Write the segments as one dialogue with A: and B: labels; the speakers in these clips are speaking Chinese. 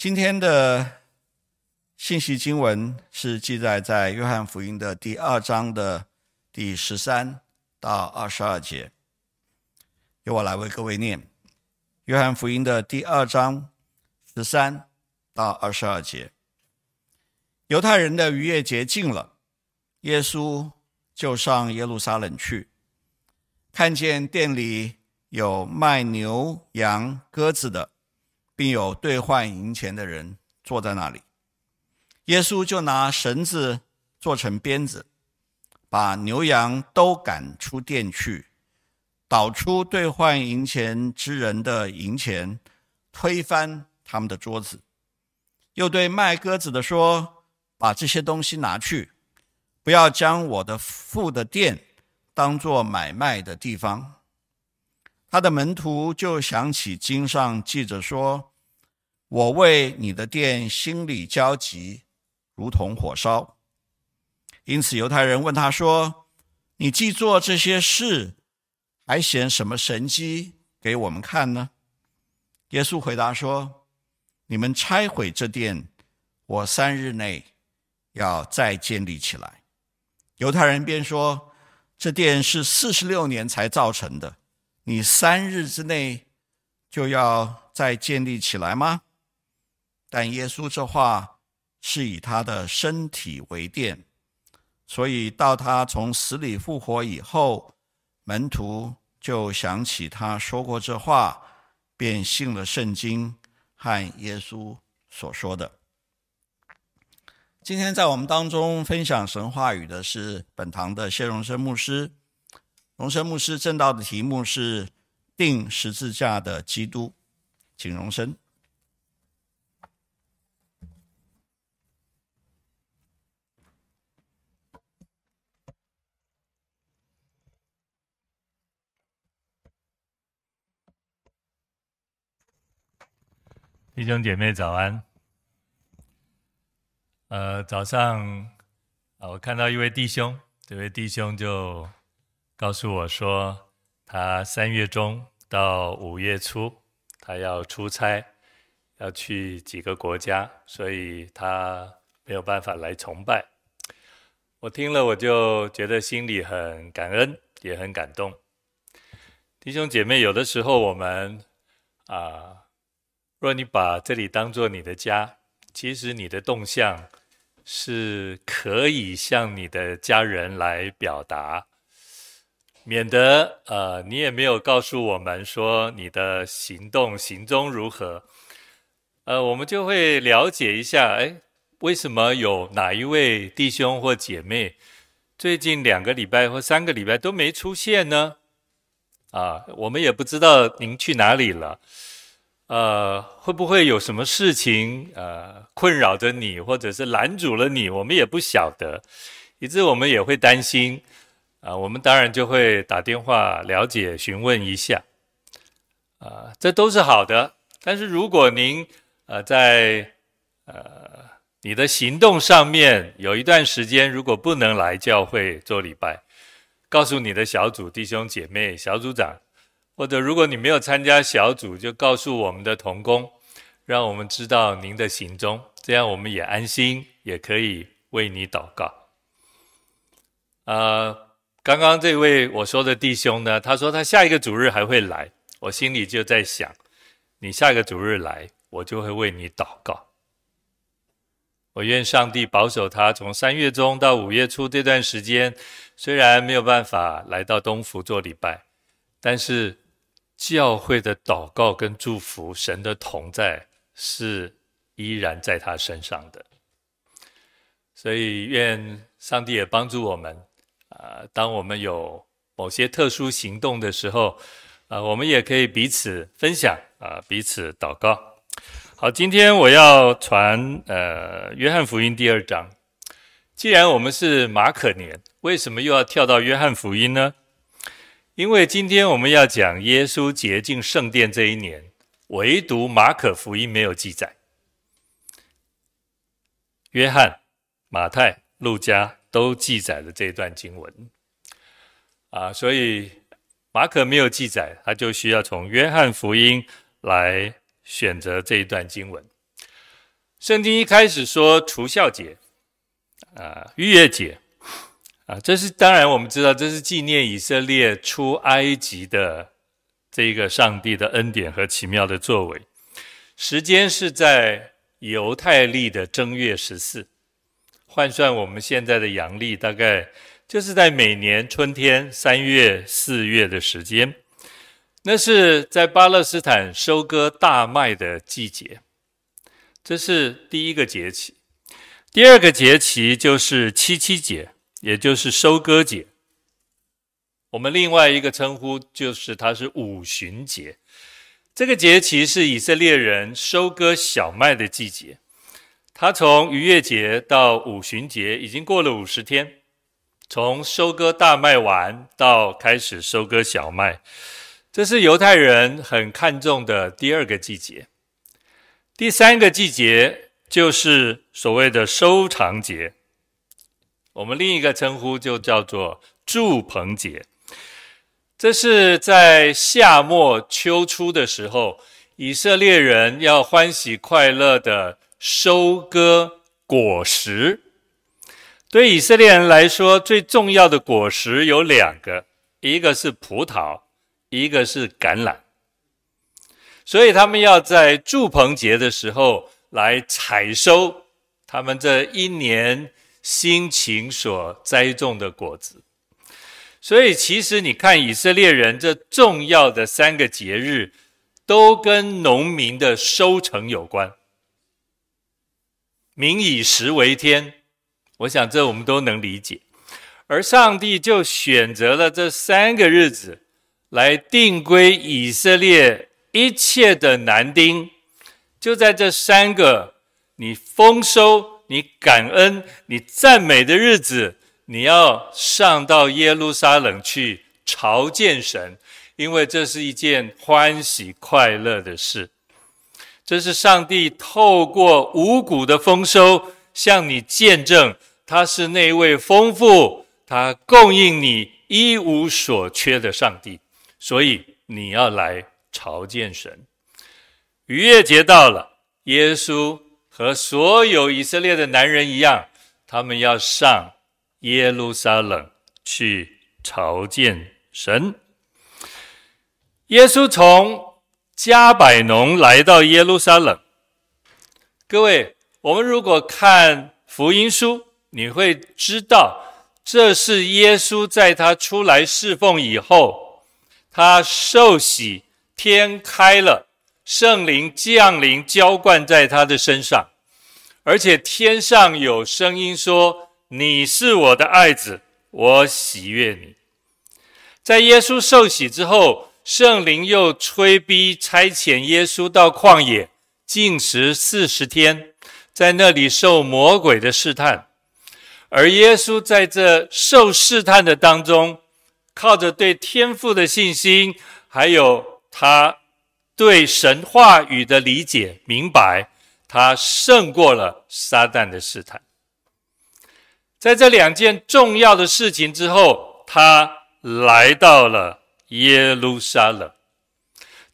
A: 今天的信息经文是记载在约翰福音的第二章的第十三到二十二节。由我来为各位念：约翰福音的第二章十三到二十二节。犹太人的逾越节近了，耶稣就上耶路撒冷去，看见店里有卖牛羊鸽子的。并有兑换银钱的人坐在那里，耶稣就拿绳子做成鞭子，把牛羊都赶出店去，倒出兑换银钱之人的银钱，推翻他们的桌子，又对卖鸽子的说：“把这些东西拿去，不要将我的父的店当做买卖的地方。”他的门徒就想起经上记着说。我为你的店心里焦急，如同火烧。因此犹太人问他说：“你既做这些事，还显什么神迹给我们看呢？”耶稣回答说：“你们拆毁这殿，我三日内要再建立起来。”犹太人便说：“这殿是四十六年才造成的，你三日之内就要再建立起来吗？”但耶稣这话是以他的身体为殿，所以到他从死里复活以后，门徒就想起他说过这话，便信了圣经和耶稣所说的。今天在我们当中分享神话语的是本堂的谢荣生牧师，荣生牧师证道的题目是“钉十字架的基督”，请荣生。
B: 弟兄姐妹早安。呃，早上啊，我看到一位弟兄，这位弟兄就告诉我说，他三月中到五月初，他要出差，要去几个国家，所以他没有办法来崇拜。我听了，我就觉得心里很感恩，也很感动。弟兄姐妹，有的时候我们啊。若你把这里当做你的家，其实你的动向是可以向你的家人来表达，免得呃你也没有告诉我们说你的行动行踪如何，呃我们就会了解一下，哎，为什么有哪一位弟兄或姐妹最近两个礼拜或三个礼拜都没出现呢？啊，我们也不知道您去哪里了。呃，会不会有什么事情呃困扰着你，或者是拦阻了你？我们也不晓得，以致我们也会担心。啊、我们当然就会打电话了解、询问一下。啊、这都是好的。但是如果您呃在呃你的行动上面有一段时间，如果不能来教会做礼拜，告诉你的小组弟兄姐妹、小组长。或者，如果你没有参加小组，就告诉我们的同工，让我们知道您的行踪，这样我们也安心，也可以为你祷告。呃，刚刚这位我说的弟兄呢，他说他下一个主日还会来，我心里就在想，你下一个主日来，我就会为你祷告。我愿上帝保守他，从三月中到五月初这段时间，虽然没有办法来到东福做礼拜，但是。教会的祷告跟祝福，神的同在是依然在他身上的，所以愿上帝也帮助我们啊！当我们有某些特殊行动的时候啊，我们也可以彼此分享啊，彼此祷告。好，今天我要传呃约翰福音第二章。既然我们是马可年，为什么又要跳到约翰福音呢？因为今天我们要讲耶稣洁净圣殿这一年，唯独马可福音没有记载，约翰、马太、路加都记载了这一段经文，啊，所以马可没有记载，他就需要从约翰福音来选择这一段经文。圣经一开始说除酵节，啊，逾越节，啊，这是当然我们知道，这是纪念以色列出埃及的这一个上帝的恩典和奇妙的作为。时间是在犹太历的正月十四，换算我们现在的阳历，大概就是在每年春天三月、四月的时间。那是在巴勒斯坦收割大麦的季节，这是第一个节气。第二个节气就是七七节，也就是收割节。我们另外一个称呼就是它是五旬节。这个节期是以色列人收割小麦的季节。它从逾越节到五旬节已经过了五十天，从收割大麦完到开始收割小麦。这是犹太人很看重的第二个季节。第三个季节就是所谓的收藏节，我们另一个称呼就叫做祝棚节。这是在夏末秋初的时候，以色列人要欢喜快乐的收割果实。对以色列人来说，最重要的果实有两个，一个是葡萄。一个是橄榄，所以他们要在祝棚节的时候来采收他们这一年辛勤所栽种的果子。所以，其实你看以色列人这重要的三个节日，都跟农民的收成有关。民以食为天，我想这我们都能理解。而上帝就选择了这三个日子。来定规以色列一切的男丁，就在这三个你丰收、你感恩、你赞美的日子，你要上到耶路撒冷去朝见神，因为这是一件欢喜快乐的事。这是上帝透过五谷的丰收，向你见证他是那位丰富、他供应你一无所缺的上帝。所以你要来朝见神。逾越节到了，耶稣和所有以色列的男人一样，他们要上耶路撒冷去朝见神。耶稣从加百农来到耶路撒冷。各位，我们如果看福音书，你会知道，这是耶稣在他出来侍奉以后。他受洗，天开了，圣灵降临，浇灌在他的身上，而且天上有声音说：“你是我的爱子，我喜悦你。”在耶稣受洗之后，圣灵又催逼差遣耶稣到旷野禁食四十天，在那里受魔鬼的试探，而耶稣在这受试探的当中。靠着对天父的信心，还有他对神话语的理解明白，他胜过了撒旦的试探。在这两件重要的事情之后，他来到了耶路撒冷。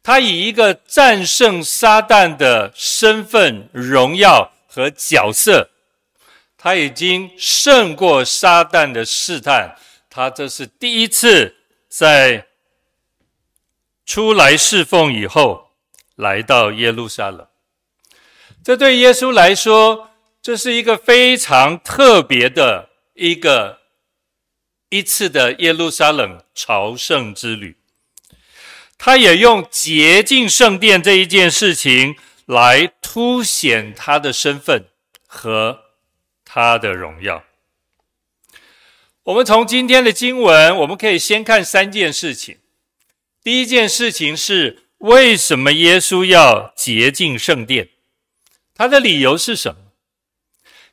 B: 他以一个战胜撒旦的身份、荣耀和角色，他已经胜过撒旦的试探。他这是第一次在出来侍奉以后来到耶路撒冷。这对耶稣来说，这是一个非常特别的一个一次的耶路撒冷朝圣之旅。他也用洁净圣殿这一件事情来凸显他的身份和他的荣耀。我们从今天的经文，我们可以先看三件事情。第一件事情是，为什么耶稣要洁净圣殿？他的理由是什么？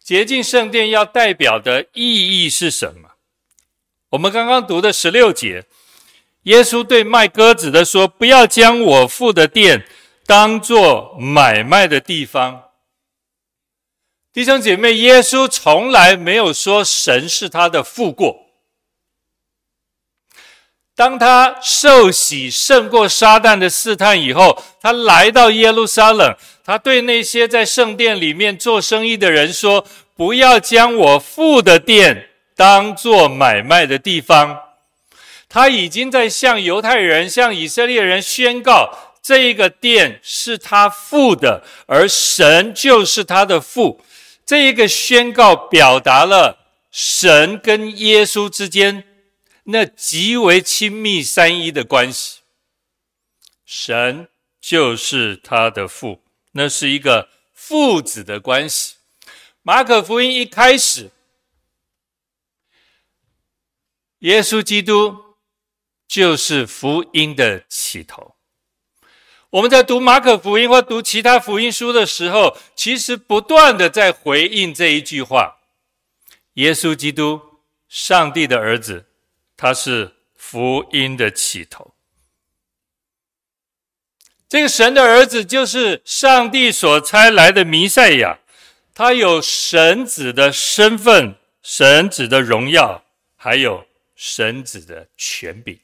B: 洁净圣殿要代表的意义是什么？我们刚刚读的十六节，耶稣对卖鸽子的说：“不要将我父的殿当作买卖的地方。”弟兄姐妹，耶稣从来没有说神是他的父过。当他受洗胜过撒旦的试探以后，他来到耶路撒冷，他对那些在圣殿里面做生意的人说：“不要将我父的殿当作买卖的地方。”他已经在向犹太人、向以色列人宣告，这一个殿是他父的，而神就是他的父。这一个宣告表达了神跟耶稣之间。那极为亲密三一的关系，神就是他的父，那是一个父子的关系。马可福音一开始，耶稣基督就是福音的起头。我们在读马可福音或读其他福音书的时候，其实不断的在回应这一句话：耶稣基督，上帝的儿子。他是福音的起头，这个神的儿子就是上帝所差来的弥赛亚，他有神子的身份、神子的荣耀，还有神子的权柄。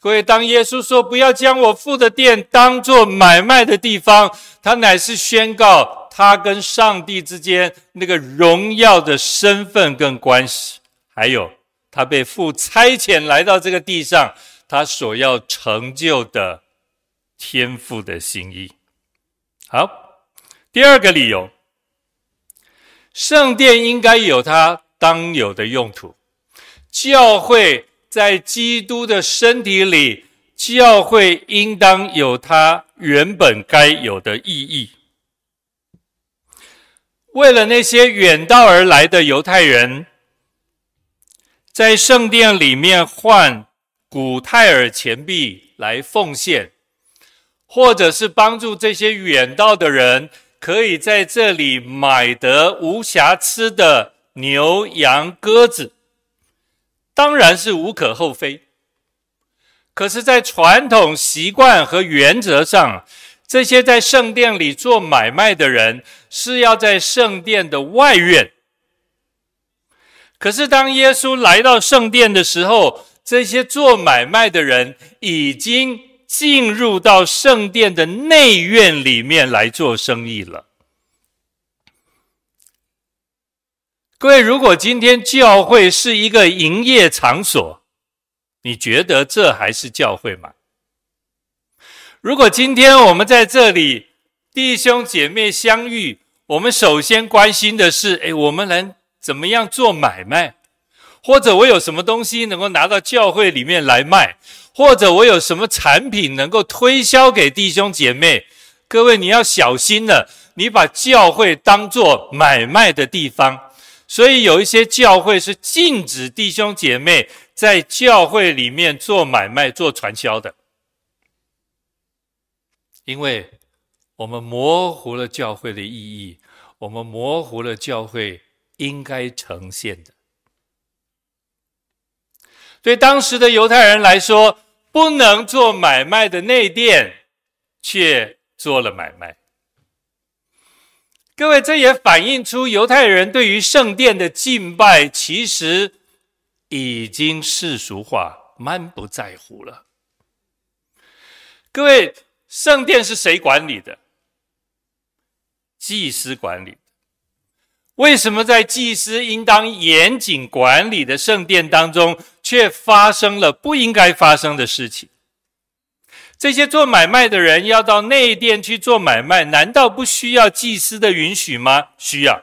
B: 各位，当耶稣说不要将我父的殿当作买卖的地方，他乃是宣告他跟上帝之间那个荣耀的身份跟关系，还有。他被父差遣来到这个地上，他所要成就的天父的心意。好，第二个理由，圣殿应该有它当有的用途。教会在基督的身体里，教会应当有它原本该有的意义。为了那些远道而来的犹太人。在圣殿里面换古泰尔钱币来奉献，或者是帮助这些远道的人可以在这里买得无瑕疵的牛羊鸽子，当然是无可厚非。可是，在传统习惯和原则上，这些在圣殿里做买卖的人是要在圣殿的外院。可是，当耶稣来到圣殿的时候，这些做买卖的人已经进入到圣殿的内院里面来做生意了。各位，如果今天教会是一个营业场所，你觉得这还是教会吗？如果今天我们在这里弟兄姐妹相遇，我们首先关心的是，诶，我们能。怎么样做买卖？或者我有什么东西能够拿到教会里面来卖？或者我有什么产品能够推销给弟兄姐妹？各位，你要小心了，你把教会当做买卖的地方，所以有一些教会是禁止弟兄姐妹在教会里面做买卖、做传销的，因为我们模糊了教会的意义，我们模糊了教会。应该呈现的，对当时的犹太人来说，不能做买卖的内殿，却做了买卖。各位，这也反映出犹太人对于圣殿的敬拜，其实已经世俗化，满不在乎了。各位，圣殿是谁管理的？祭司管理。为什么在祭司应当严谨管理的圣殿当中，却发生了不应该发生的事情？这些做买卖的人要到内殿去做买卖，难道不需要祭司的允许吗？需要。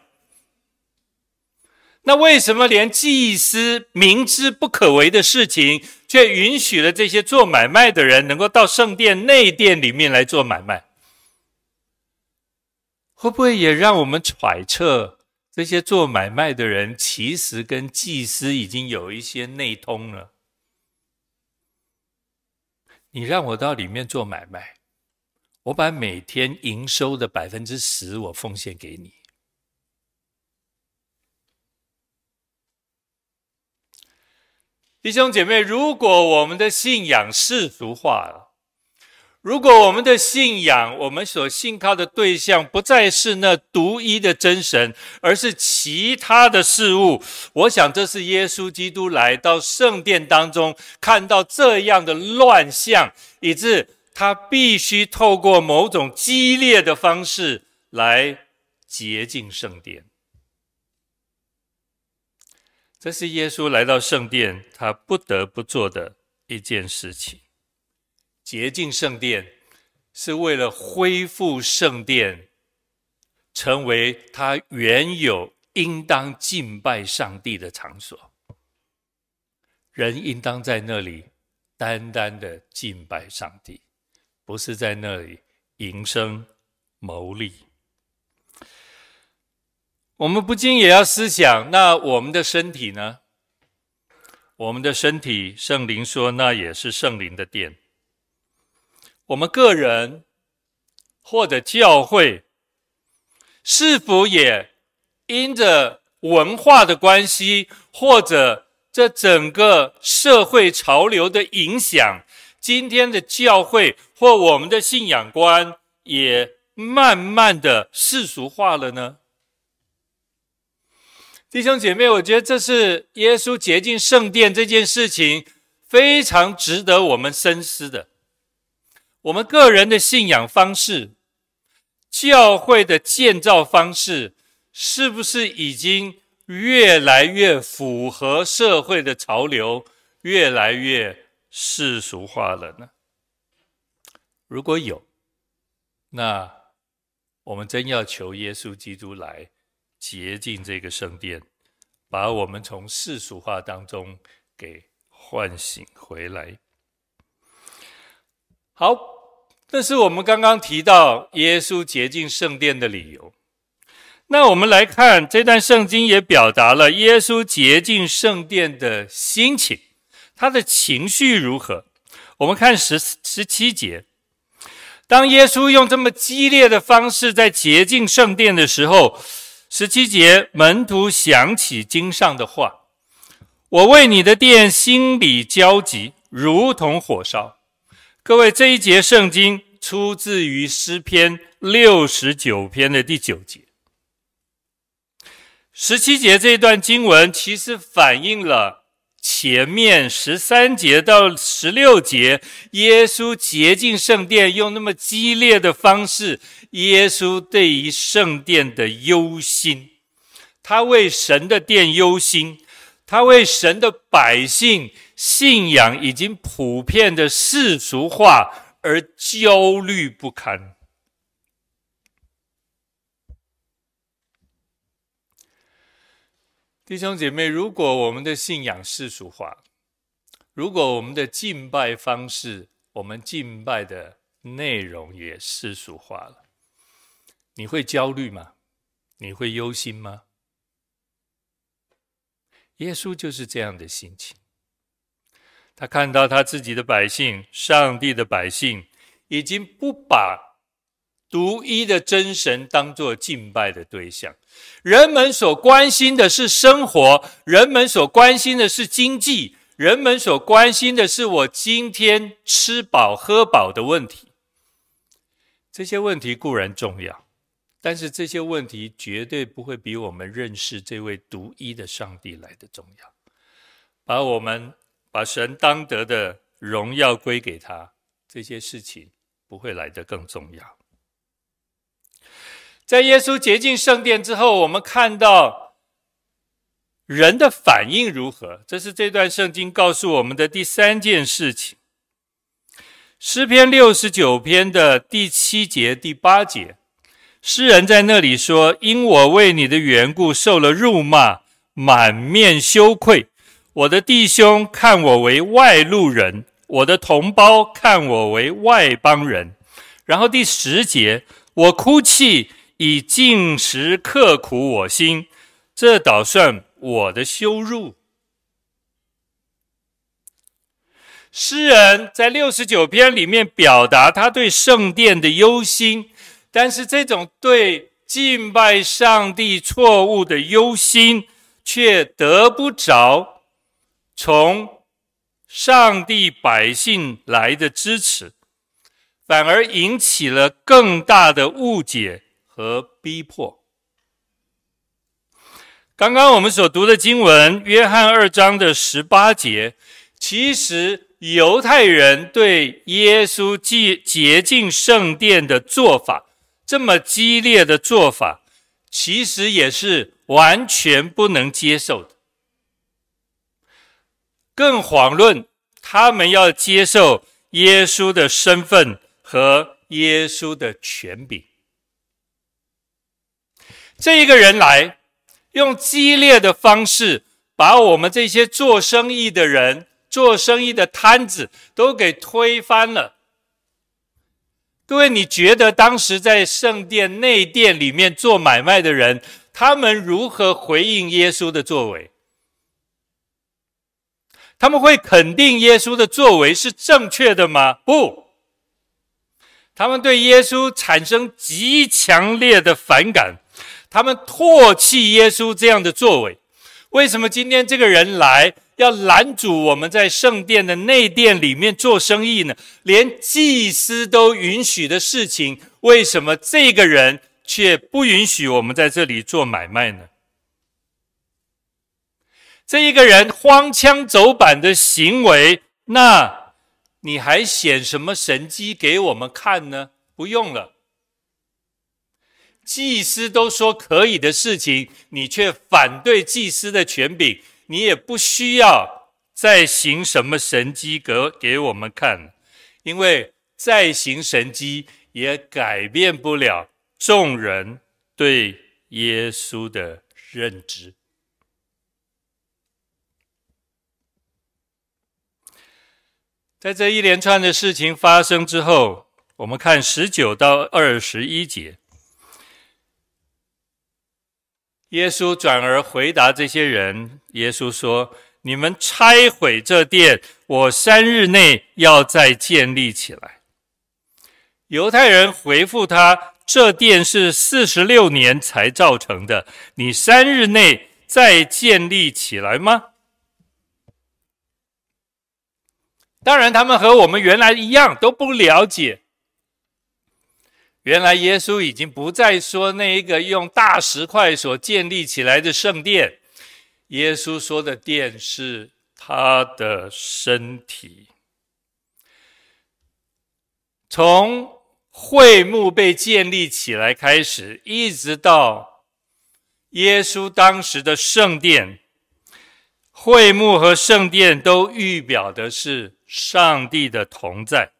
B: 那为什么连祭司明知不可为的事情，却允许了这些做买卖的人能够到圣殿内殿里面来做买卖？会不会也让我们揣测？这些做买卖的人其实跟祭司已经有一些内通了。你让我到里面做买卖，我把每天营收的百分之十我奉献给你。弟兄姐妹，如果我们的信仰世俗化了，如果我们的信仰，我们所信靠的对象不再是那独一的真神，而是其他的事物，我想这是耶稣基督来到圣殿当中，看到这样的乱象，以致他必须透过某种激烈的方式来洁净圣殿。这是耶稣来到圣殿，他不得不做的一件事情。洁净圣殿是为了恢复圣殿，成为他原有应当敬拜上帝的场所。人应当在那里单单的敬拜上帝，不是在那里营生牟利。我们不禁也要思想，那我们的身体呢？我们的身体，圣灵说，那也是圣灵的殿。我们个人或者教会，是否也因着文化的关系，或者这整个社会潮流的影响，今天的教会或我们的信仰观也慢慢的世俗化了呢？弟兄姐妹，我觉得这是耶稣洁净圣殿这件事情非常值得我们深思的。我们个人的信仰方式、教会的建造方式，是不是已经越来越符合社会的潮流，越来越世俗化了呢？如果有，那我们真要求耶稣基督来洁净这个圣殿，把我们从世俗化当中给唤醒回来。好，这是我们刚刚提到耶稣洁净圣殿的理由。那我们来看这段圣经，也表达了耶稣洁净圣殿的心情，他的情绪如何？我们看十十七节，当耶稣用这么激烈的方式在洁净圣殿的时候，十七节门徒想起经上的话：“我为你的殿心里焦急，如同火烧。”各位，这一节圣经出自于诗篇六十九篇的第九节。十七节这一段经文其实反映了前面十三节到十六节，耶稣洁净圣殿用那么激烈的方式，耶稣对于圣殿的忧心，他为神的殿忧心，他为神的百姓。信仰已经普遍的世俗化而焦虑不堪。弟兄姐妹，如果我们的信仰世俗化，如果我们的敬拜方式、我们敬拜的内容也世俗化了，你会焦虑吗？你会忧心吗？耶稣就是这样的心情。他看到他自己的百姓，上帝的百姓，已经不把独一的真神当作敬拜的对象。人们所关心的是生活，人们所关心的是经济，人们所关心的是我今天吃饱喝饱的问题。这些问题固然重要，但是这些问题绝对不会比我们认识这位独一的上帝来的重要。把我们。把神当得的荣耀归给他，这些事情不会来得更重要。在耶稣洁净圣殿之后，我们看到人的反应如何？这是这段圣经告诉我们的第三件事情。诗篇六十九篇的第七节、第八节，诗人在那里说：“因我为你的缘故受了辱骂，满面羞愧。”我的弟兄看我为外路人，我的同胞看我为外邦人。然后第十节，我哭泣以进食刻苦我心，这倒算我的羞辱。诗人在六十九篇里面表达他对圣殿的忧心，但是这种对敬拜上帝错误的忧心，却得不着。从上帝百姓来的支持，反而引起了更大的误解和逼迫。刚刚我们所读的经文，约翰二章的十八节，其实犹太人对耶稣洁洁净圣殿的做法，这么激烈的做法，其实也是完全不能接受的。更遑论他们要接受耶稣的身份和耶稣的权柄。这一个人来，用激烈的方式，把我们这些做生意的人、做生意的摊子都给推翻了。各位，你觉得当时在圣殿内殿里面做买卖的人，他们如何回应耶稣的作为？他们会肯定耶稣的作为是正确的吗？不，他们对耶稣产生极强烈的反感，他们唾弃耶稣这样的作为。为什么今天这个人来要拦阻我们在圣殿的内殿里面做生意呢？连祭司都允许的事情，为什么这个人却不允许我们在这里做买卖呢？这一个人荒腔走板的行为，那你还显什么神迹给我们看呢？不用了。祭司都说可以的事情，你却反对祭司的权柄，你也不需要再行什么神迹给给我们看，因为再行神迹也改变不了众人对耶稣的认知。在这一连串的事情发生之后，我们看十九到二十一节，耶稣转而回答这些人：“耶稣说，你们拆毁这殿，我三日内要再建立起来。”犹太人回复他：“这殿是四十六年才造成的，你三日内再建立起来吗？”当然，他们和我们原来一样，都不了解。原来耶稣已经不再说那一个用大石块所建立起来的圣殿，耶稣说的殿是他的身体。从会幕被建立起来开始，一直到耶稣当时的圣殿，会幕和圣殿都预表的是。上帝的同在，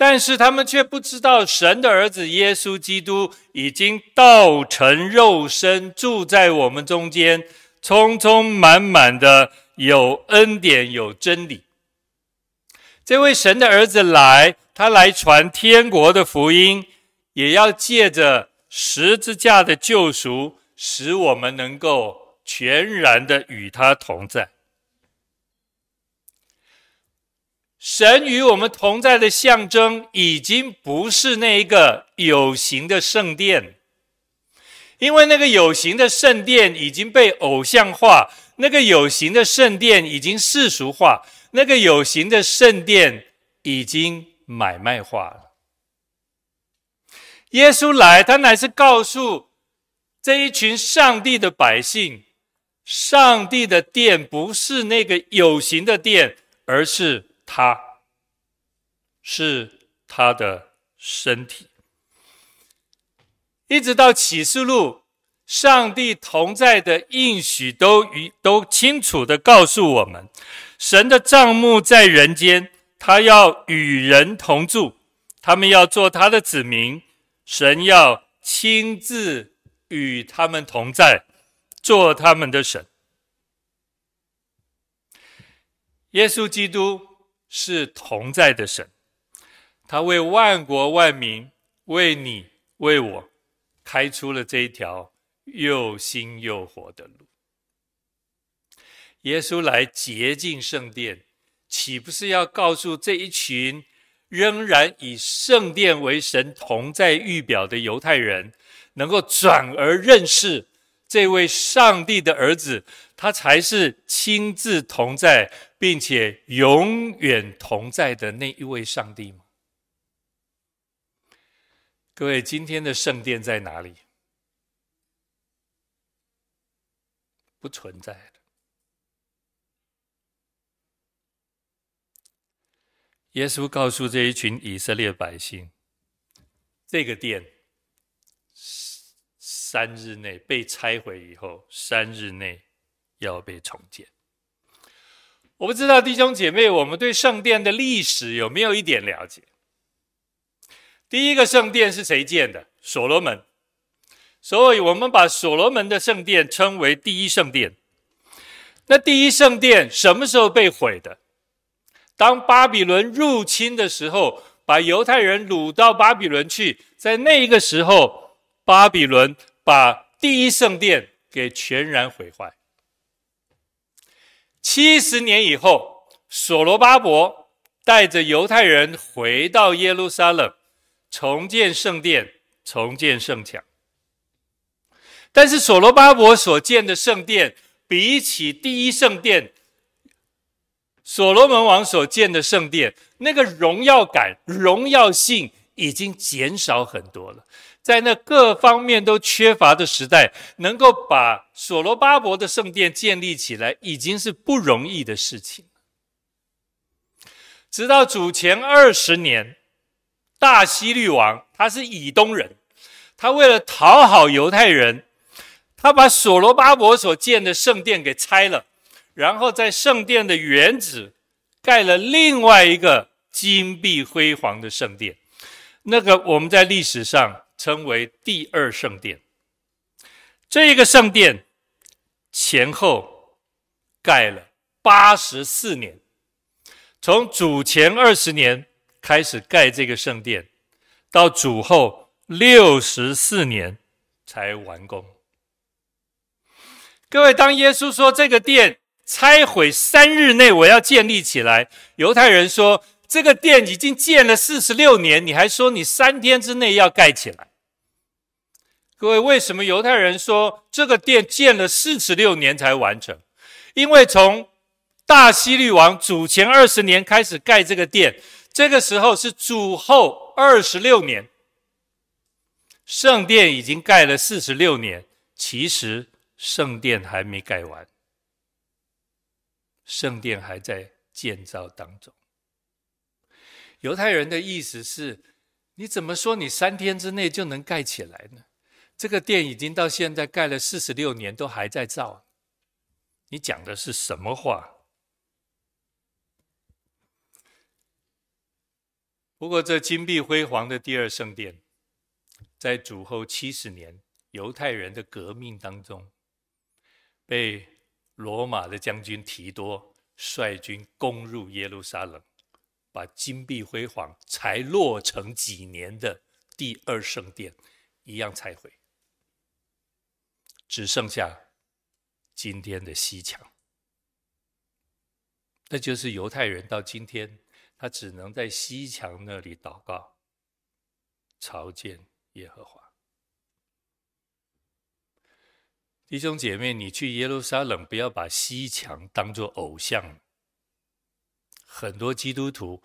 B: 但是他们却不知道，神的儿子耶稣基督已经道成肉身，住在我们中间，充充满满的有恩典、有真理。这位神的儿子来，他来传天国的福音，也要借着十字架的救赎，使我们能够全然的与他同在。神与我们同在的象征，已经不是那一个有形的圣殿，因为那个有形的圣殿已经被偶像化，那个有形的圣殿已经世俗化，那个有形的圣殿已经买卖化了。耶稣来，他乃是告诉这一群上帝的百姓，上帝的殿不是那个有形的殿，而是。他是他的身体，一直到启示录，上帝同在的应许都与都清楚地告诉我们，神的帐幕在人间，他要与人同住，他们要做他的子民，神要亲自与他们同在，做他们的神。耶稣基督。是同在的神，他为万国万民，为你为我，开出了这一条又新又活的路。耶稣来洁净圣殿，岂不是要告诉这一群仍然以圣殿为神同在预表的犹太人，能够转而认识这位上帝的儿子，他才是亲自同在，并且永远同在的那一位上帝吗？各位，今天的圣殿在哪里？不存在的。耶稣告诉这一群以色列百姓：“这个殿三日内被拆毁以后，三日内要被重建。”我不知道弟兄姐妹，我们对圣殿的历史有没有一点了解？第一个圣殿是谁建的？所罗门。所以我们把所罗门的圣殿称为第一圣殿。那第一圣殿什么时候被毁的？当巴比伦入侵的时候，把犹太人掳到巴比伦去，在那一个时候，巴比伦把第一圣殿给全然毁坏。七十年以后，所罗巴伯带着犹太人回到耶路撒冷，重建圣殿，重建圣墙。但是所罗巴伯所建的圣殿，比起第一圣殿，所罗门王所建的圣殿，那个荣耀感、荣耀性已经减少很多了。在那各方面都缺乏的时代，能够把所罗巴伯的圣殿建立起来，已经是不容易的事情。直到主前二十年，大希律王，他是以东人，他为了讨好犹太人，他把所罗巴伯所建的圣殿给拆了。然后在圣殿的原址盖了另外一个金碧辉煌的圣殿，那个我们在历史上称为第二圣殿。这个圣殿前后盖了八十四年，从主前二十年开始盖这个圣殿，到主后六十四年才完工。各位，当耶稣说这个殿，拆毁三日内，我要建立起来。犹太人说：“这个殿已经建了四十六年，你还说你三天之内要盖起来？”各位，为什么犹太人说这个殿建了四十六年才完成？因为从大希律王主前二十年开始盖这个殿，这个时候是主后二十六年，圣殿已经盖了四十六年，其实圣殿还没盖完。圣殿还在建造当中。犹太人的意思是：你怎么说你三天之内就能盖起来呢？这个殿已经到现在盖了四十六年，都还在造。你讲的是什么话？不过，这金碧辉煌的第二圣殿，在主后七十年犹太人的革命当中，被。罗马的将军提多率军攻入耶路撒冷，把金碧辉煌才落成几年的第二圣殿一样拆毁，只剩下今天的西墙。那就是犹太人到今天，他只能在西墙那里祷告，朝见耶和华。弟兄姐妹，你去耶路撒冷，不要把西墙当作偶像。很多基督徒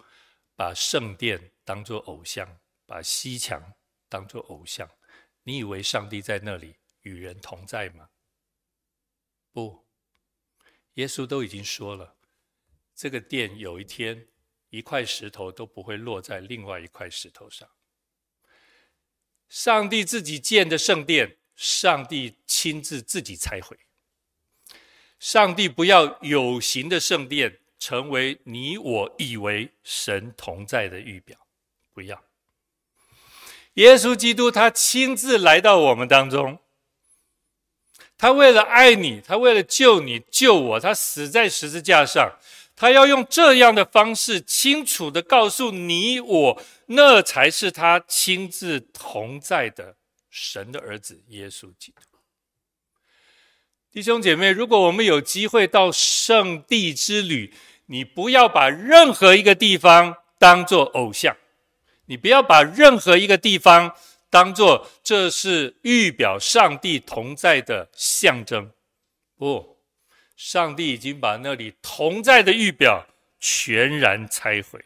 B: 把圣殿当作偶像，把西墙当作偶像。你以为上帝在那里与人同在吗？不，耶稣都已经说了，这个殿有一天一块石头都不会落在另外一块石头上。上帝自己建的圣殿。上帝亲自自己拆毁。上帝不要有形的圣殿成为你我以为神同在的预表，不要。耶稣基督他亲自来到我们当中，他为了爱你，他为了救你救我，他死在十字架上，他要用这样的方式清楚地告诉你我，那才是他亲自同在的。神的儿子耶稣基督，弟兄姐妹，如果我们有机会到圣地之旅，你不要把任何一个地方当做偶像，你不要把任何一个地方当作这是预表上帝同在的象征。不，上帝已经把那里同在的预表全然拆毁。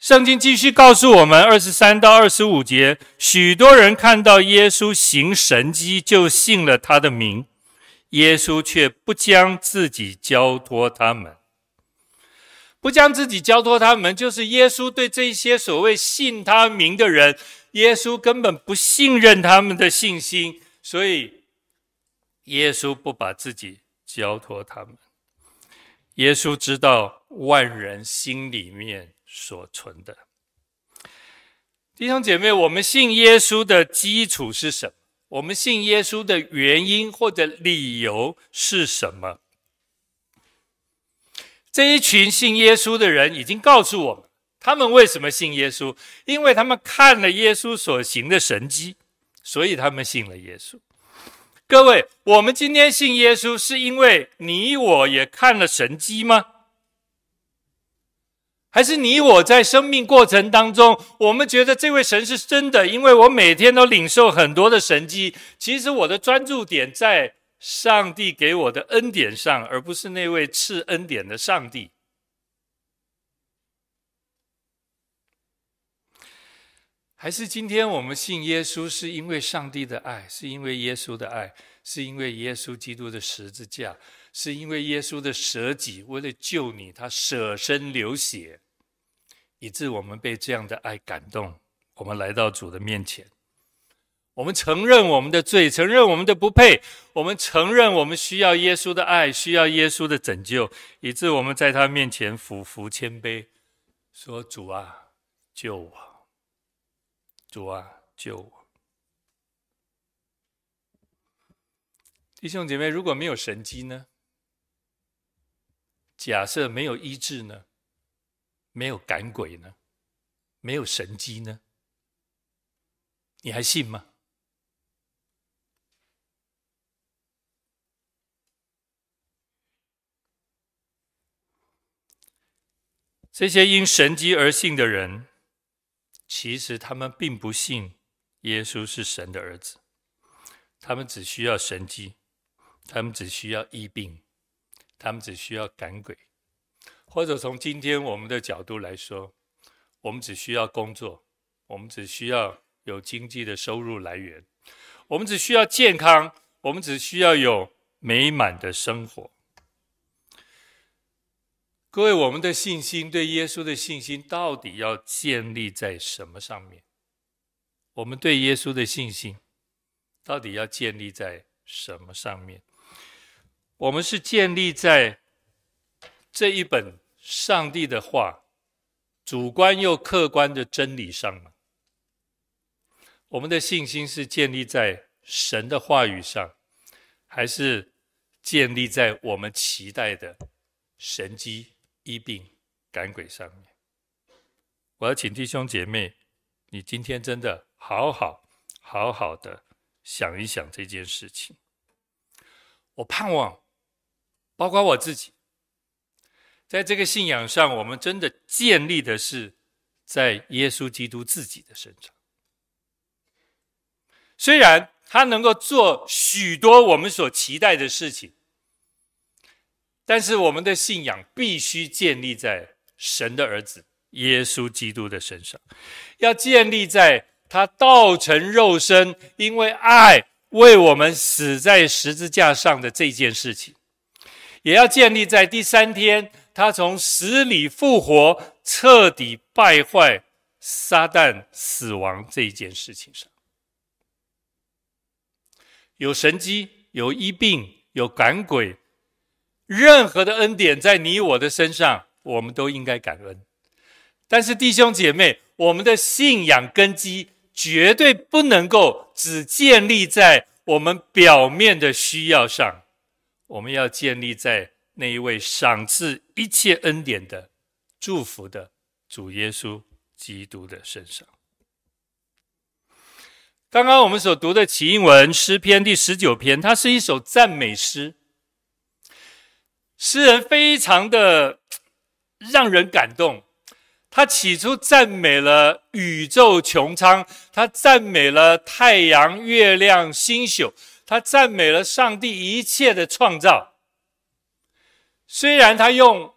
B: 圣经继续告诉我们，二十三到二十五节，许多人看到耶稣行神迹，就信了他的名。耶稣却不将自己交托他们，不将自己交托他们，就是耶稣对这些所谓信他名的人，耶稣根本不信任他们的信心，所以耶稣不把自己交托他们。耶稣知道万人心里面。所存的弟兄姐妹，我们信耶稣的基础是什么？我们信耶稣的原因或者理由是什么？这一群信耶稣的人已经告诉我们，他们为什么信耶稣？因为他们看了耶稣所行的神迹，所以他们信了耶稣。各位，我们今天信耶稣，是因为你我也看了神迹吗？还是你我在生命过程当中，我们觉得这位神是真的，因为我每天都领受很多的神迹。其实我的专注点在上帝给我的恩典上，而不是那位赐恩典的上帝。还是今天我们信耶稣，是因为上帝的爱，是因为耶稣的爱，是因为耶稣基督的十字架，是因为耶稣的舍己，为了救你，他舍身流血。以致我们被这样的爱感动，我们来到主的面前，我们承认我们的罪，承认我们的不配，我们承认我们需要耶稣的爱，需要耶稣的拯救，以致我们在他面前俯伏谦卑，说：“主啊，救我！主啊，救我！”弟兄姐妹，如果没有神迹呢？假设没有医治呢？没有赶鬼呢？没有神迹呢？你还信吗？这些因神迹而信的人，其实他们并不信耶稣是神的儿子，他们只需要神迹，他们只需要医病，他们只需要赶鬼。或者从今天我们的角度来说，我们只需要工作，我们只需要有经济的收入来源，我们只需要健康，我们只需要有美满的生活。各位，我们的信心，对耶稣的信心，到底要建立在什么上面？我们对耶稣的信心，到底要建立在什么上面？我们是建立在这一本。上帝的话，主观又客观的真理上吗？我们的信心是建立在神的话语上，还是建立在我们期待的神迹、医病、赶鬼上面？我要请弟兄姐妹，你今天真的好好好好的想一想这件事情。我盼望，包括我自己。在这个信仰上，我们真的建立的是在耶稣基督自己的身上。虽然他能够做许多我们所期待的事情，但是我们的信仰必须建立在神的儿子耶稣基督的身上，要建立在他道成肉身，因为爱为我们死在十字架上的这件事情，也要建立在第三天。他从死里复活，彻底败坏撒旦死亡这一件事情上，有神迹，有医病，有赶鬼，任何的恩典在你我的身上，我们都应该感恩。但是弟兄姐妹，我们的信仰根基绝对不能够只建立在我们表面的需要上，我们要建立在。那一位赏赐一切恩典的、祝福的主耶稣基督的身上。刚刚我们所读的启应文诗篇第十九篇，它是一首赞美诗。诗人非常的让人感动。他起初赞美了宇宙穹苍，他赞美了太阳、月亮、星宿，他赞美了上帝一切的创造。虽然他用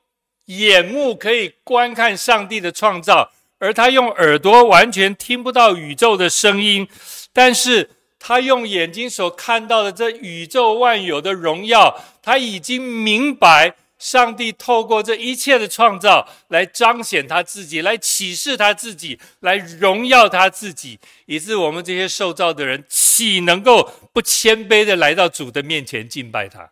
B: 眼目可以观看上帝的创造，而他用耳朵完全听不到宇宙的声音，但是他用眼睛所看到的这宇宙万有的荣耀，他已经明白上帝透过这一切的创造来彰显他自己，来启示他自己，来荣耀他自己，以致我们这些受造的人，岂能够不谦卑的来到主的面前敬拜他？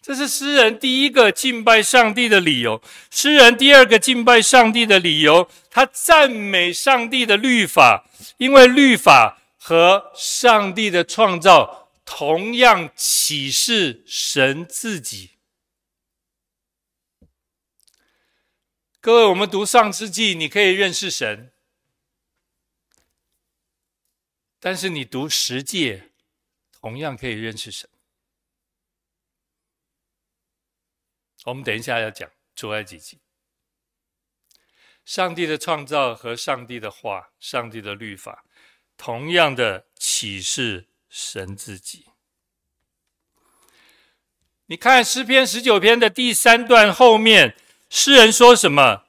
B: 这是诗人第一个敬拜上帝的理由。诗人第二个敬拜上帝的理由，他赞美上帝的律法，因为律法和上帝的创造同样启示神自己。各位，我们读上世纪，你可以认识神，但是你读十诫，同样可以认识神。我们等一下要讲出埃及记，上帝的创造和上帝的话、上帝的律法，同样的启示神自己。你看诗篇十九篇的第三段后面，诗人说什么？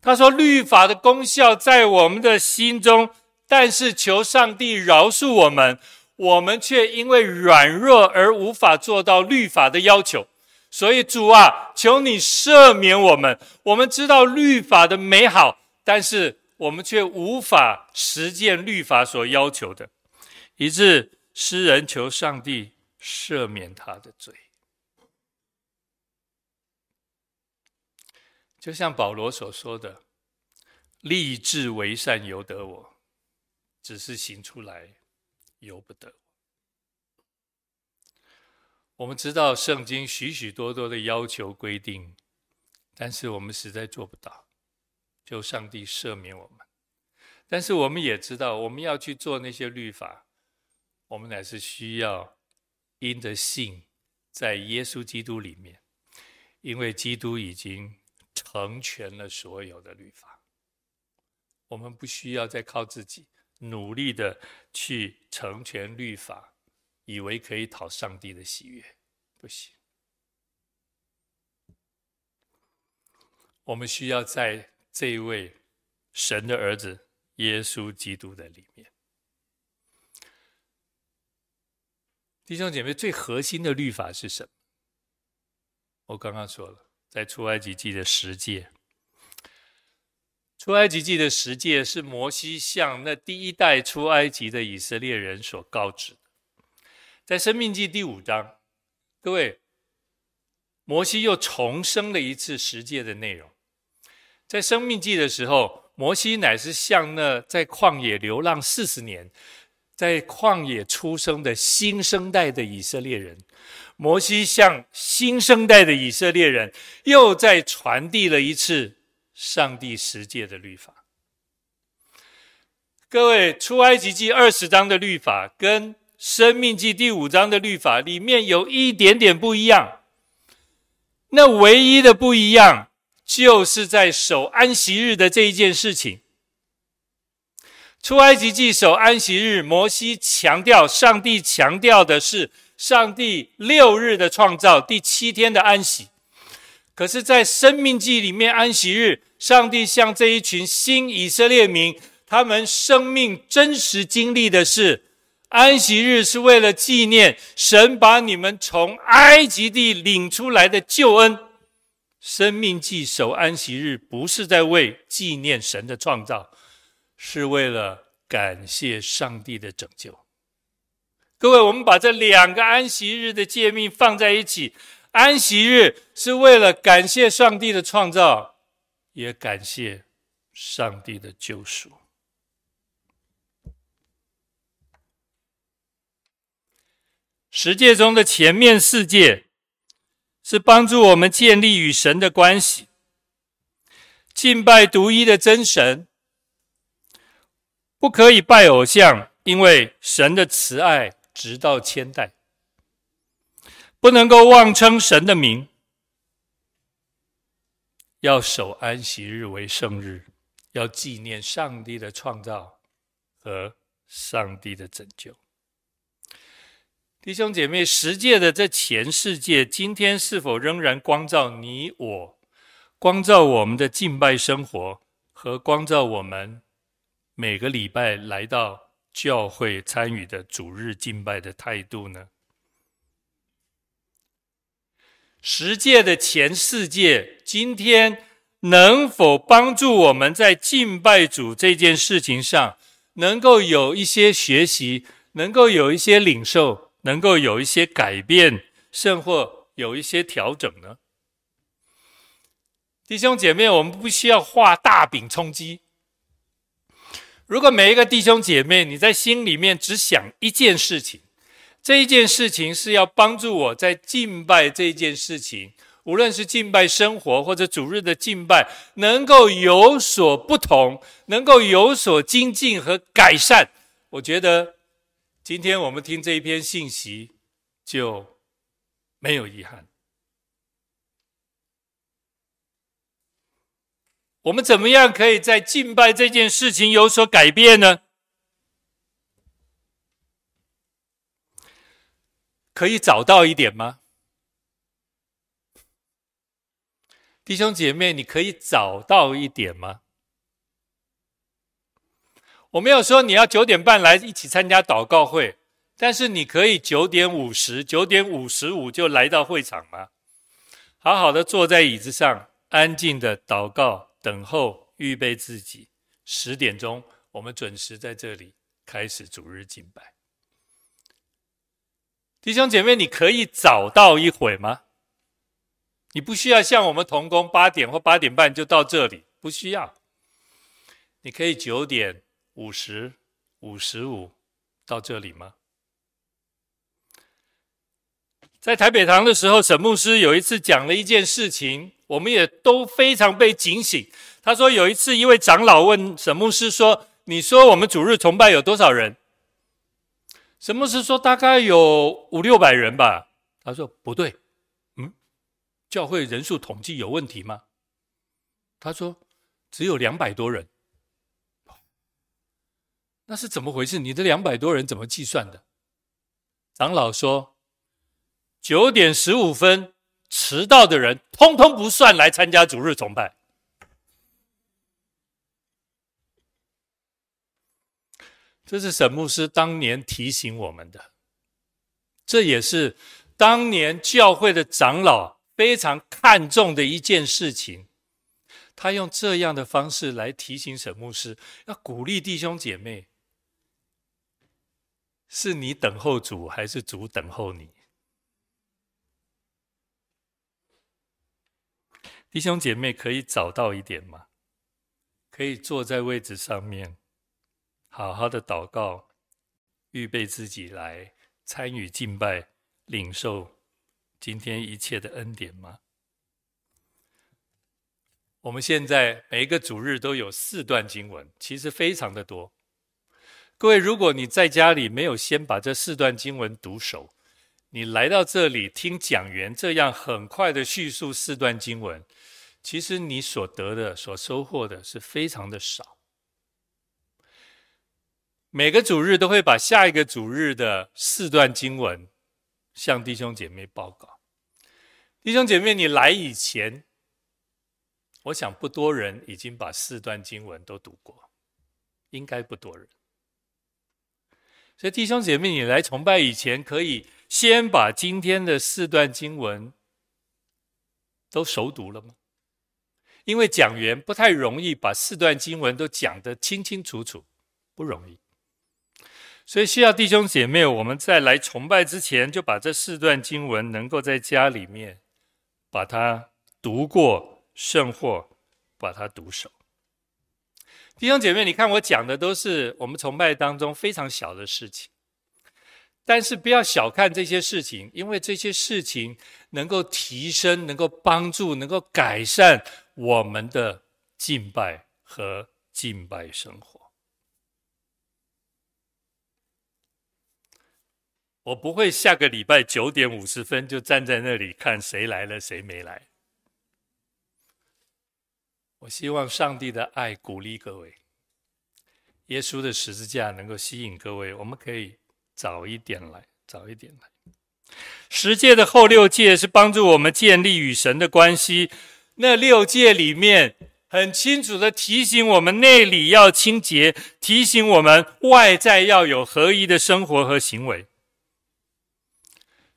B: 他说：“律法的功效在我们的心中，但是求上帝饶恕我们，我们却因为软弱而无法做到律法的要求。”所以主啊，求你赦免我们。我们知道律法的美好，但是我们却无法实践律法所要求的，以致诗人求上帝赦免他的罪。就像保罗所说的：“立志为善由得我，只是行出来由不得。”我我们知道圣经许许多多的要求规定，但是我们实在做不到。求上帝赦免我们。但是我们也知道，我们要去做那些律法，我们乃是需要因着信在耶稣基督里面，因为基督已经成全了所有的律法。我们不需要再靠自己努力的去成全律法。以为可以讨上帝的喜悦，不行。我们需要在这一位神的儿子耶稣基督的里面。弟兄姐妹，最核心的律法是什么？我刚刚说了，在出埃及记的十诫。出埃及记的十诫是摩西向那第一代出埃及的以色列人所告知的。在生命记第五章，各位，摩西又重生了一次十诫的内容。在生命记的时候，摩西乃是向那在旷野流浪四十年，在旷野出生的新生代的以色列人，摩西向新生代的以色列人又再传递了一次上帝十诫的律法。各位，出埃及记二十章的律法跟生命记第五章的律法里面有一点点不一样，那唯一的不一样就是在守安息日的这一件事情。出埃及记守安息日，摩西强调，上帝强调的是上帝六日的创造，第七天的安息。可是，在生命记里面，安息日，上帝向这一群新以色列民，他们生命真实经历的是。安息日是为了纪念神把你们从埃及地领出来的救恩。生命记守安息日不是在为纪念神的创造，是为了感谢上帝的拯救。各位，我们把这两个安息日的诫命放在一起，安息日是为了感谢上帝的创造，也感谢上帝的救赎。十诫中的前面四诫是帮助我们建立与神的关系，敬拜独一的真神，不可以拜偶像，因为神的慈爱直到千代，不能够妄称神的名，要守安息日为圣日，要纪念上帝的创造和上帝的拯救。弟兄姐妹，十诫的这前世界，今天是否仍然光照你我？光照我们的敬拜生活和光照我们每个礼拜来到教会参与的主日敬拜的态度呢？十诫的前四诫，今天能否帮助我们在敬拜主这件事情上，能够有一些学习，能够有一些领受，能够有一些改变，甚或有一些调整呢？弟兄姐妹，我们不需要画大饼充饥。如果每一个弟兄姐妹，你在心里面只想一件事情，这一件事情是要帮助我在敬拜这一件事情，无论是敬拜生活或者主日的敬拜，能够有所不同，能够有所精进和改善。我觉得今天我们听这一篇信息就没有遗憾。我们怎么样可以在敬拜这件事情有所改变呢？可以找到一点吗？弟兄姐妹，你可以找到一点吗？我没有说你要九点半来一起参加祷告会，但是你可以九点五十、九点五十五就来到会场吗？好好的坐在椅子上，安静的祷告。等候，预备自己。十点钟，我们准时在这里开始主日敬拜。弟兄姐妹，你可以早到一会吗？你不需要像我们同工八点或八点半就到这里，不需要。你可以九点五十、五十五到这里吗？在台北堂的时候，沈牧师有一次讲了一件事情，我们也都非常被警醒。他说有一次，一位长老问沈牧师说：“你说我们主日崇拜有多少人？”沈牧师说：“大概有五六百人吧。”他说：“不对，嗯，教会人数统计有问题吗？”他说：“只有两百多人。”那是怎么回事？你的两百多人怎么计算的？长老说。九点十五分迟到的人，通通不算来参加主日崇拜。这是沈牧师当年提醒我们的，这也是当年教会的长老非常看重的一件事情。他用这样的方式来提醒沈牧师，要鼓励弟兄姐妹：是你等候主，还是主等候你？弟兄姐妹，可以早到一点吗？可以坐在位置上面，好好的祷告，预备自己来参与敬拜，领受今天一切的恩典吗？我们现在每一个主日都有四段经文，其实非常的多。各位，如果你在家里没有先把这四段经文读熟，你来到这里听讲员这样很快的叙述四段经文，其实你所得的、所收获的是非常的少。每个主日都会把下一个主日的四段经文向弟兄姐妹报告。弟兄姐妹，你来以前，我想不多人已经把四段经文都读过，应该不多人。所以弟兄姐妹，你来崇拜以前可以。先把今天的四段经文都熟读了吗？因为讲员不太容易把四段经文都讲得清清楚楚，不容易。所以需要弟兄姐妹，我们在来崇拜之前，就把这四段经文能够在家里面把它读过，甚或把它读熟。弟兄姐妹，你看我讲的都是我们崇拜当中非常小的事情。但是不要小看这些事情，因为这些事情能够提升、能够帮助、能够改善我们的敬拜和敬拜生活。我不会下个礼拜九点五十分就站在那里看谁来了谁没来。我希望上帝的爱鼓励各位，耶稣的十字架能够吸引各位，我们可以。早一点来，早一点来。十诫的后六诫是帮助我们建立与神的关系。那六诫里面很清楚的提醒我们内里要清洁，提醒我们外在要有合一的生活和行为。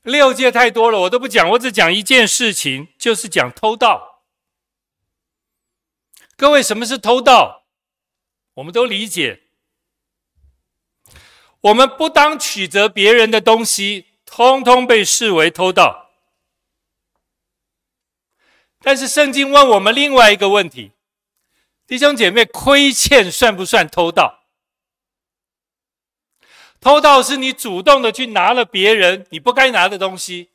B: 六诫太多了，我都不讲，我只讲一件事情，就是讲偷盗。各位，什么是偷盗？我们都理解。我们不当取得别人的东西，通通被视为偷盗。但是圣经问我们另外一个问题：弟兄姐妹，亏欠算不算偷盗？偷盗是你主动的去拿了别人你不该拿的东西，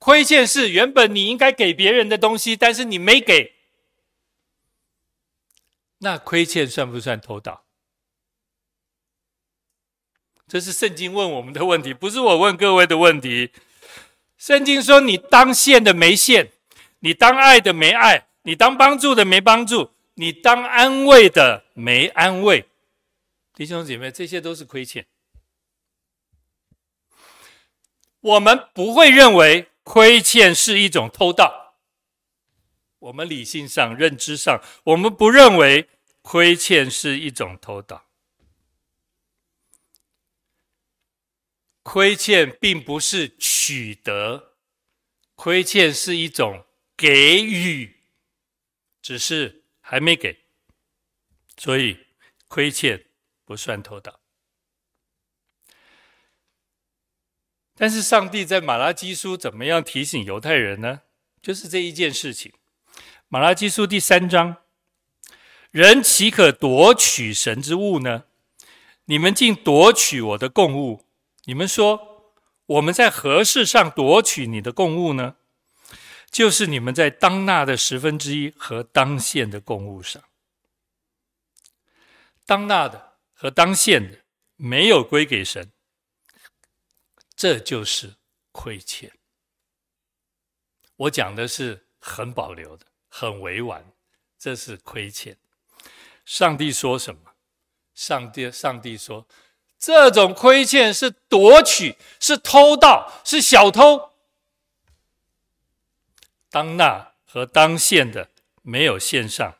B: 亏欠是原本你应该给别人的东西，但是你没给。那亏欠算不算偷盗？这是圣经问我们的问题，不是我问各位的问题。圣经说：“你当献的没献，你当爱的没爱，你当帮助的没帮助，你当安慰的没安慰。”弟兄姐妹，这些都是亏欠。我们不会认为亏欠是一种偷盗。我们理性上、认知上，我们不认为。亏欠是一种偷盗，亏欠并不是取得，亏欠是一种给予，只是还没给，所以亏欠不算偷盗。但是上帝在马拉基书怎么样提醒犹太人呢？就是这一件事情，马拉基书第三章。人岂可夺取神之物呢？你们竟夺取我的供物。你们说我们在何事上夺取你的供物呢？就是你们在当纳的十分之一和当献的供物上。当纳的和当献的没有归给神，这就是亏欠。我讲的是很保留的，很委婉，这是亏欠。上帝说什么？上帝，上帝说，这种亏欠是夺取，是偷盗，是小偷。当那和当现的没有献上，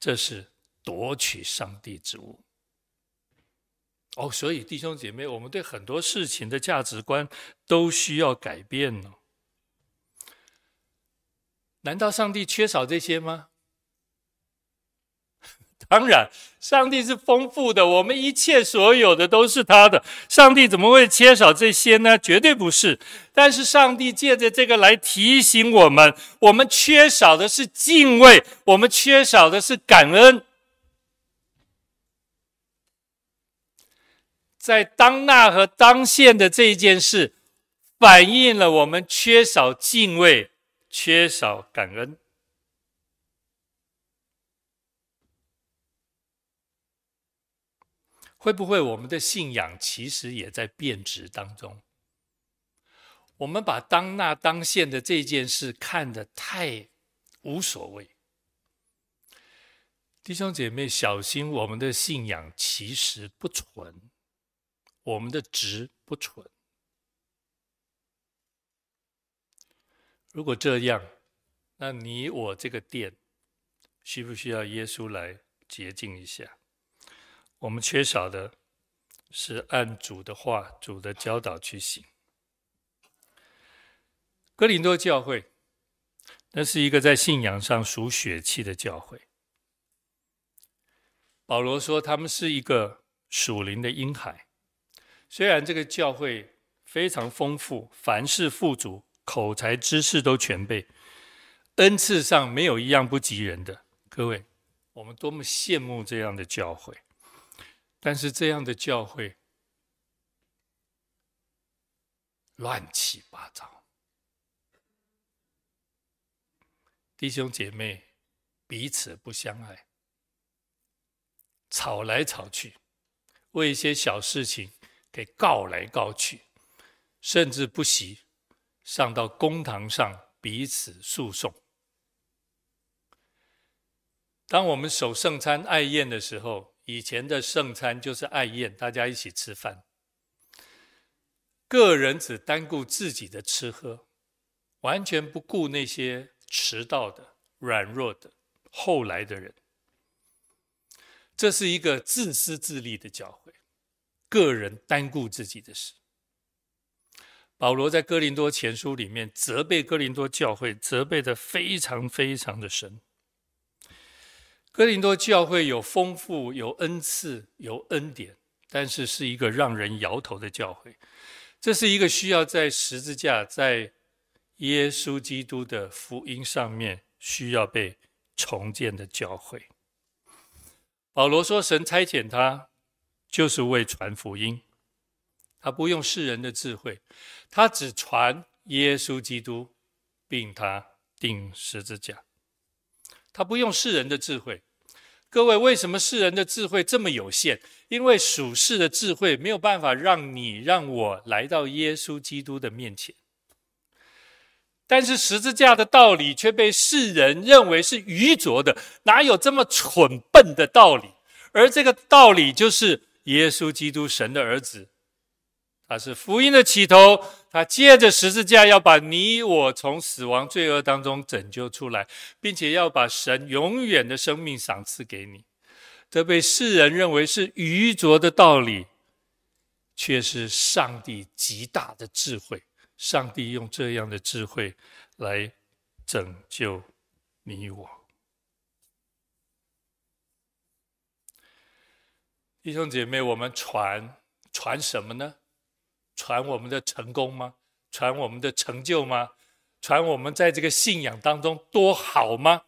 B: 这是夺取上帝之物。哦，所以弟兄姐妹，我们对很多事情的价值观都需要改变呢。难道上帝缺少这些吗？当然，上帝是丰富的，我们一切所有的都是他的。上帝怎么会缺少这些呢？绝对不是。但是上帝借着这个来提醒我们，我们缺少的是敬畏，我们缺少的是感恩。在当纳和当献的这一件事，反映了我们缺少敬畏，缺少感恩。会不会我们的信仰其实也在变质当中？我们把当纳当献的这件事看得太无所谓。弟兄姐妹，小心我们的信仰其实不纯，我们的值不纯。如果这样，那你我这个殿需不需要耶稣来洁净一下？我们缺少的是按主的话、主的教导去行。哥林多教会，那是一个在信仰上属血气的教会。保罗说，他们是一个属灵的婴孩。虽然这个教会非常丰富，凡事富足，口才、知识都全备，恩赐上没有一样不及人的。各位，我们多么羡慕这样的教会！但是这样的教会乱七八糟，弟兄姐妹彼此不相爱，吵来吵去，为一些小事情给告来告去，甚至不惜上到公堂上彼此诉讼。当我们守圣餐爱宴的时候，以前的圣餐就是爱宴，大家一起吃饭，个人只单顾自己的吃喝，完全不顾那些迟到的、软弱的、后来的人。这是一个自私自利的教会，个人单顾自己的事。保罗在哥林多前书里面责备哥林多教会，责备的非常非常的深。哥林多教会有丰富、有恩赐、有恩典，但是是一个让人摇头的教会。这是一个需要在十字架、在耶稣基督的福音上面需要被重建的教会。保罗说：“神差遣他，就是为传福音。”他不用世人的智慧，他只传耶稣基督，并他钉十字架。他不用世人的智慧。各位，为什么世人的智慧这么有限？因为属世的智慧没有办法让你、让我来到耶稣基督的面前。但是十字架的道理却被世人认为是愚拙的，哪有这么蠢笨的道理？而这个道理就是耶稣基督，神的儿子。他是福音的起头，他借着十字架要把你我从死亡罪恶当中拯救出来，并且要把神永远的生命赏赐给你。这被世人认为是愚拙的道理，却是上帝极大的智慧。上帝用这样的智慧来拯救你我。弟兄姐妹，我们传传什么呢？传我们的成功吗？传我们的成就吗？传我们在这个信仰当中多好吗？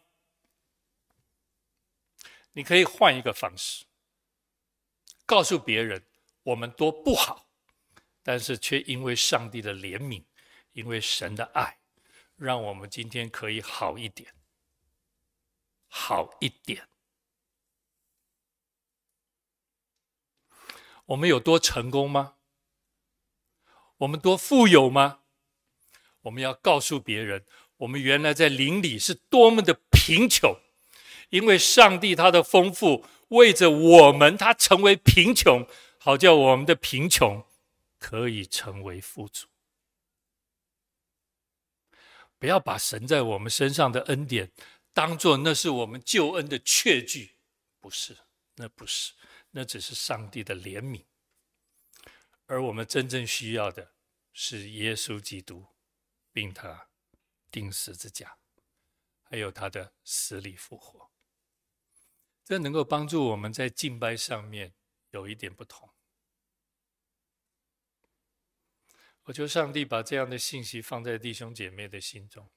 B: 你可以换一个方式，告诉别人我们多不好，但是却因为上帝的怜悯，因为神的爱，让我们今天可以好一点，好一点。我们有多成功吗？我们多富有吗？我们要告诉别人，我们原来在灵里是多么的贫穷，因为上帝他的丰富，为着我们，他成为贫穷，好叫我们的贫穷可以成为富足。不要把神在我们身上的恩典当做那是我们救恩的确据，不是，那不是，那只是上帝的怜悯。而我们真正需要的是耶稣基督，并他钉十字架，还有他的死里复活。这能够帮助我们在敬拜上面有一点不同。我求上帝把这样的信息放在弟兄姐妹的心中。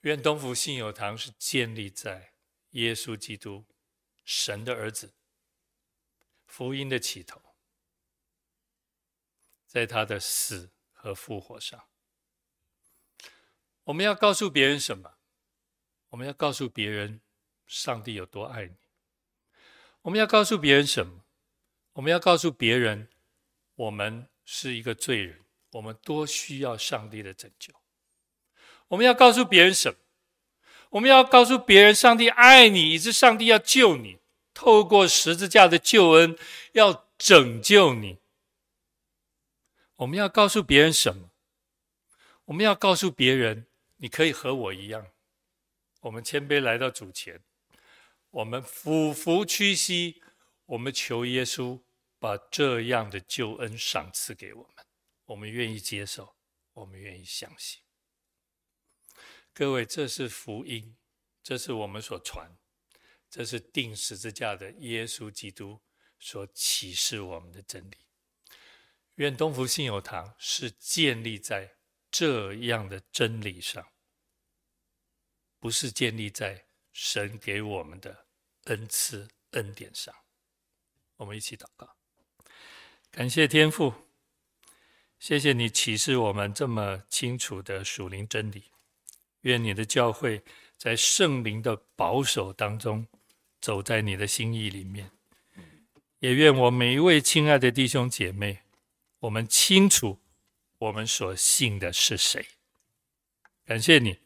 B: 愿东福信友堂是建立在耶稣基督，神的儿子，福音的起头。在他的死和复活上，我们要告诉别人什么？我们要告诉别人，上帝有多爱你。我们要告诉别人什么？我们要告诉别人，我们是一个罪人，我们多需要上帝的拯救。我们要告诉别人什么？我们要告诉别人，上帝爱你，以致上帝要救你，透过十字架的救恩，要拯救你。我们要告诉别人什么？我们要告诉别人，你可以和我一样。我们谦卑来到主前，我们俯伏屈膝，我们求耶稣把这样的救恩赏赐给我们。我们愿意接受，我们愿意相信。各位，这是福音，这是我们所传，这是钉十字架的耶稣基督所启示我们的真理。愿东福信友堂是建立在这样的真理上，不是建立在神给我们的恩赐恩典上。我们一起祷告，感谢天父，谢谢你启示我们这么清楚的属灵真理。愿你的教会在圣灵的保守当中，走在你的心意里面。也愿我每一位亲爱的弟兄姐妹。我们清楚，我们所信的是谁。感谢你，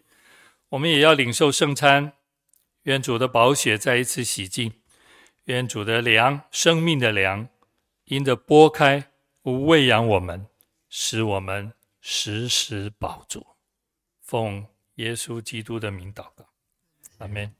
B: 我们也要领受圣餐。愿主的宝血再一次洗净，愿主的粮，生命的粮，因着拨开，喂养我们，使我们时时饱足。奉耶稣基督的名祷告，阿门。